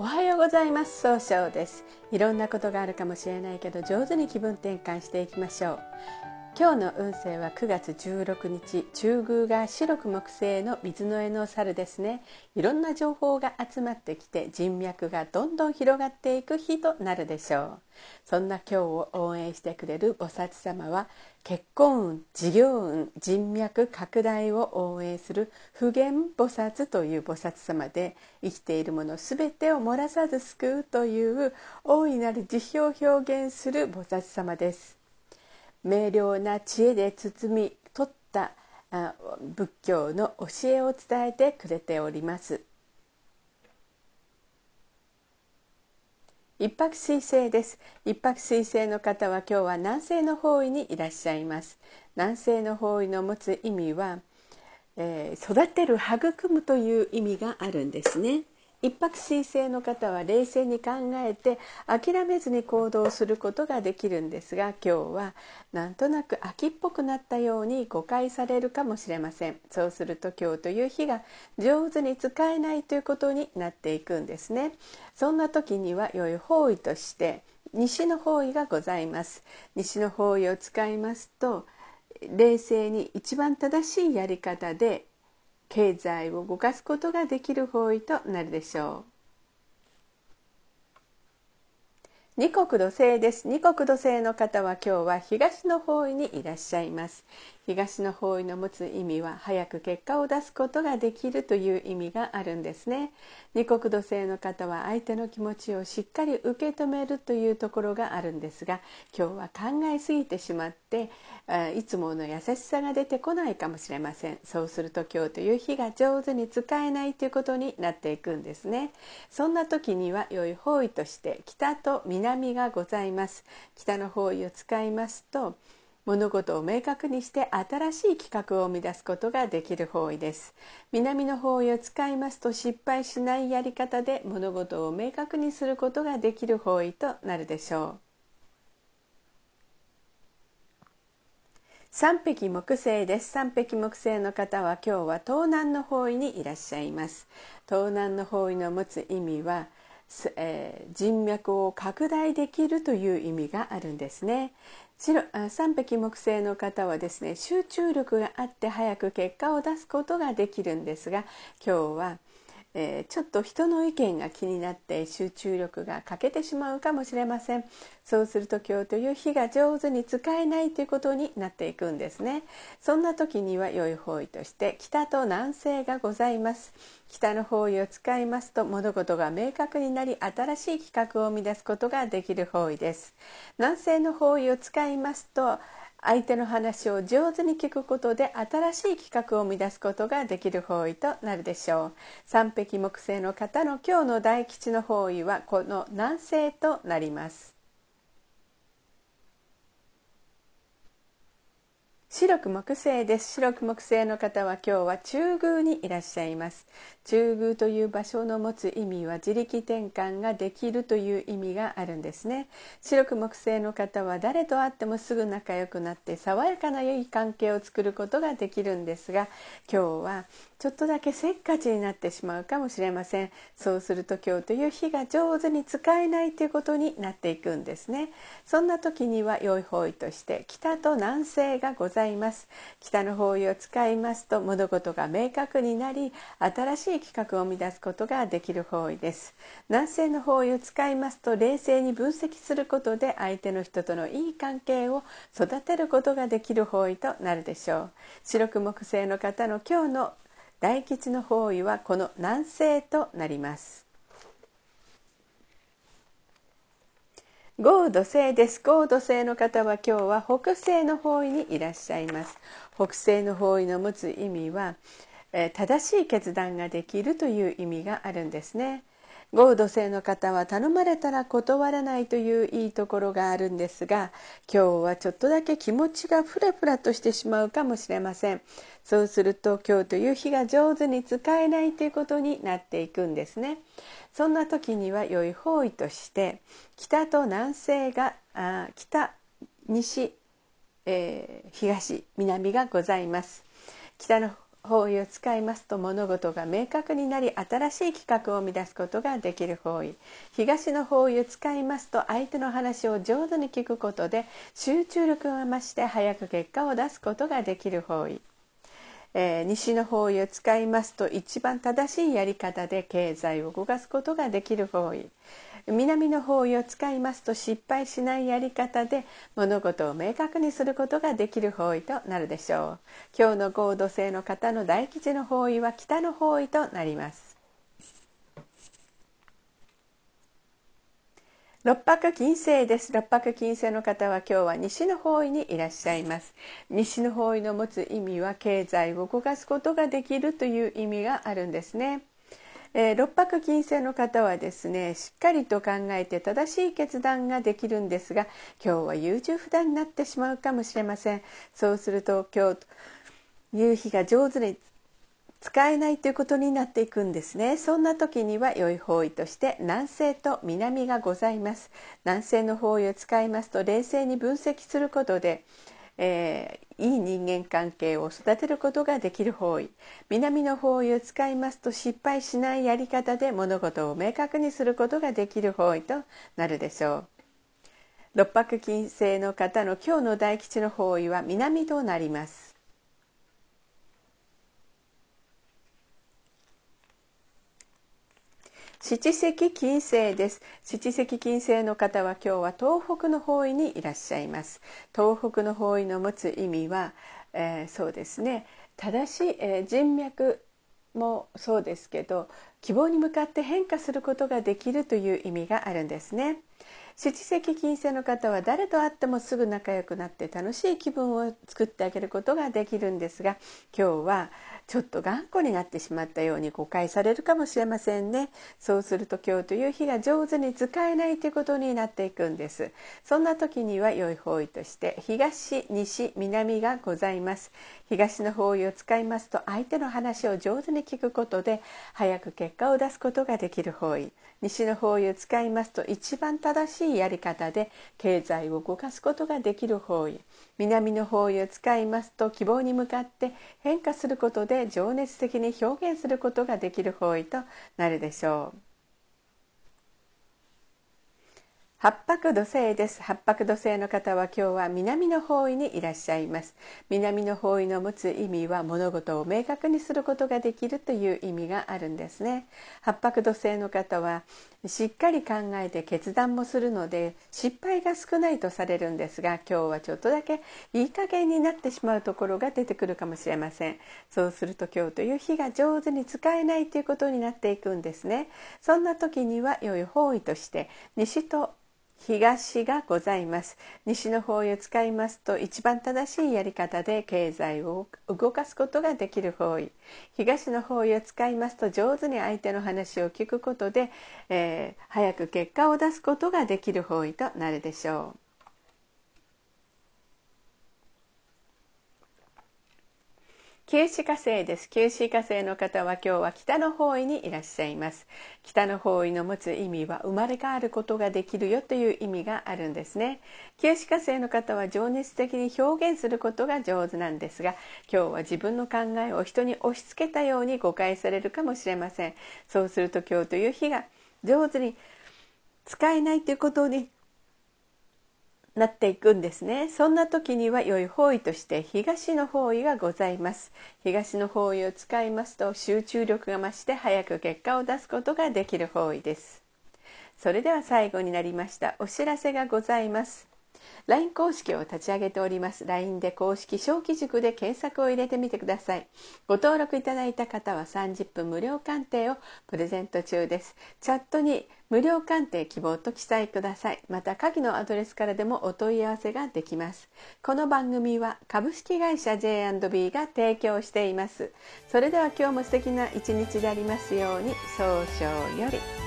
おはようございます。総称です。いろんなことがあるかもしれないけど上手に気分転換していきましょう。今日の運勢は9月16日中宮が白く木星の水の絵の猿ですね。いろんな情報が集まってきて人脈がどんどん広がっていく日となるでしょう。そんな今日を応援してくれる菩薩様は結婚運事業運人脈拡大を応援する普賢菩薩という菩薩様で生きているもの全てを漏らさず救うという大いなる慈悲を表現する菩薩様です。明瞭な知恵で包み取った仏教の教えを伝えてくれております。一泊水星です。一泊水星の方は今日は南西の方位にいらっしゃいます。南西の方位の持つ意味は、えー、育てる育むという意味があるんですね。一泊水星の方は冷静に考えて諦めずに行動することができるんですが今日はなんとなく秋っぽくなったように誤解されるかもしれません。そうすると今日という日が上手に使えないということになっていくんですね。そんな時には良い方位として西の方位がございます。西の方位を使いますと冷静に一番正しいやり方で経済を動かすことができる方位となるでしょう。二国土星です。二国土星の方は今日は東の方位にいらっしゃいます。東の方位の持つ意味は早く結果を出すことができるという意味があるんですね。二国土星の方は相手の気持ちをしっかり受け止めるというところがあるんですが今日は考えすぎてしまっていつもの優しさが出てこないかもしれません。そうすると今日という日が上手に使えないということになっていくんですね。そんな時には良い方位として北と南がございます。北の方位を使いますと物事を明確にして新しい企画を生み出すことができる方位です。南の方位を使いますと失敗しないやり方で物事を明確にすることができる方位となるでしょう。三匹木星です。三匹木星の方は今日は東南の方位にいらっしゃいます。東南の方位の持つ意味はえー、人脈を拡大できるという意味があるんですね。三匹木星の方はですね集中力があって早く結果を出すことができるんですが今日はえー、ちょっと人の意見が気になって集中力が欠けてしまうかもしれません。そうすると今日という日が上手に使えないということになっていくんですね。そんな時には良い方位として北と南西がございます。北の方位を使いますと物事が明確になり新しい企画を生み出すことができる方位です。南西の方位を使いますと相手の話を上手に聞くことで新しい企画を生み出すことができる方位となるでしょう。三匹木星の方の今日の大吉の方位はこの南西となります。白く木星です。白く木星の方は今日は中宮にいらっしゃいます。中宮という場所の持つ意味は自力転換ができるという意味があるんですね。白く木星の方は誰と会ってもすぐ仲良くなって爽やかな良い関係を作ることができるんですが今日はちょっとだけせっかちになってしまうかもしれません。そうすると今日という日が上手に使えないということになっていくんですね。そんな時には良い方位として北と南西がございます。北の方位を使いますと物事が明確になり新しい企画を生み出すことができる方位です。南西の方位を使いますと冷静に分析することで相手の人とのいい関係を育てることができる方位となるでしょう。白く木星の方の今日の大吉の方位はこの南西となります。豪土星です。豪土星の方は今日は北西の方位にいらっしゃいます。北西の方位の持つ意味は、えー、正しい決断ができるという意味があるんですね。豪土星の方は頼まれたら断らないといういいところがあるんですが今日はちょっとだけ気持ちがフラフラとしてしまうかもしれません。そうすると今日という日が上手に使えないということになっていくんですね。そんな時には良い方位として北と南西があ北西、えー、東南がございます。北の方位を使いますと物事が明確になり新しい企画を生み出すことができる方位。東の方位を使いますと相手の話を上手に聞くことで集中力が増して早く結果を出すことができる方位。えー、西の方位を使いますと一番正しいやり方で経済を動かすことができる方位。南の方位を使いますと失敗しないやり方で物事を明確にすることができる方位となるでしょう。今日の合土星の方の大吉の方位は北の方位となります。六白金星です。六白金星の方は今日は西の方位にいらっしゃいます。西の方位の持つ意味は経済を動かすことができるという意味があるんですね。えー、六白金星の方はですねしっかりと考えて正しい決断ができるんですが今日は優柔不断になってしまうかもしれません。そうすると今日夕日が上手に使えないということになっていくんですね。そんな時には良い方位として南西と南がございます。南西の方位を使いますと冷静に分析することでえー、いい人間関係を育てることができる方位。南の方位を使いますと失敗しないやり方で物事を明確にすることができる方位となるでしょう。六白金星の方の今日の大吉の方位は南となります。七石金星です。七石金星の方は今日は東北の方位にいらっしゃいます。東北の方位の持つ意味は、えー、そうですね。正しい、えー、人脈もそうですけど希望に向かって変化することができるという意味があるんですね。七石金星の方は誰と会ってもすぐ仲良くなって楽しい気分を作ってあげることができるんですが今日はちょっと頑固になってしまったように誤解されるかもしれませんね。そうすると今日という日が上手に使えないということになっていくんです。そんな時には良い方位として東西南がございます。東の方位を使いますと相手の話を上手に聞くことで早く結果を出すことができる方位。西の方位を使いますと一番正しいやり方で経済を動かすことができる方位。南の方位を使いますと希望に向かって変化することでで情熱的に表現することができる方位となるでしょう。八白土星です。八白土星の方は今日は南の方位にいらっしゃいます。南の方位の持つ意味は物事を明確にすることができるという意味があるんですね。八白土星の方はしっかり考えて決断もするので失敗が少ないとされるんですが今日はちょっとだけいい加減になってしまうところが出てくるかもしれません。そうすると今日という日が上手に使えないということになっていくんですね。そんな時には良い方位として西と東がございます。西の方位を使いますと一番正しいやり方で経済を動かすことができる方位。東の方位を使いますと上手に相手の話を聞くことで、えー、早く結果を出すことができる方位となるでしょう。九死火星です。九死火星の方は今日は北の方位にいらっしゃいます。北の方位の持つ意味は生まれ変わることができるよという意味があるんですね。九死火星の方は情熱的に表現することが上手なんですが今日は自分の考えを人に押し付けたように誤解されるかもしれません。そうすると今日という日が上手に使えないということになっていくんですね。そんな時には良い方位として東の方位がございます。東の方位を使いますと集中力が増して早く結果を出すことができる方位です。それでは最後になりましたお知らせがございます。LINE 公式を立ち上げております。LINE で公式小規塾で検索を入れてみてください。ご登録いただいた方は30分無料鑑定をプレゼント中です。チャットに無料鑑定希望と記載ください。また下記のアドレスからでもお問い合わせができます。この番組は株式会社 J&B が提供しています。それでは今日も素敵な一日でありますように。早々より。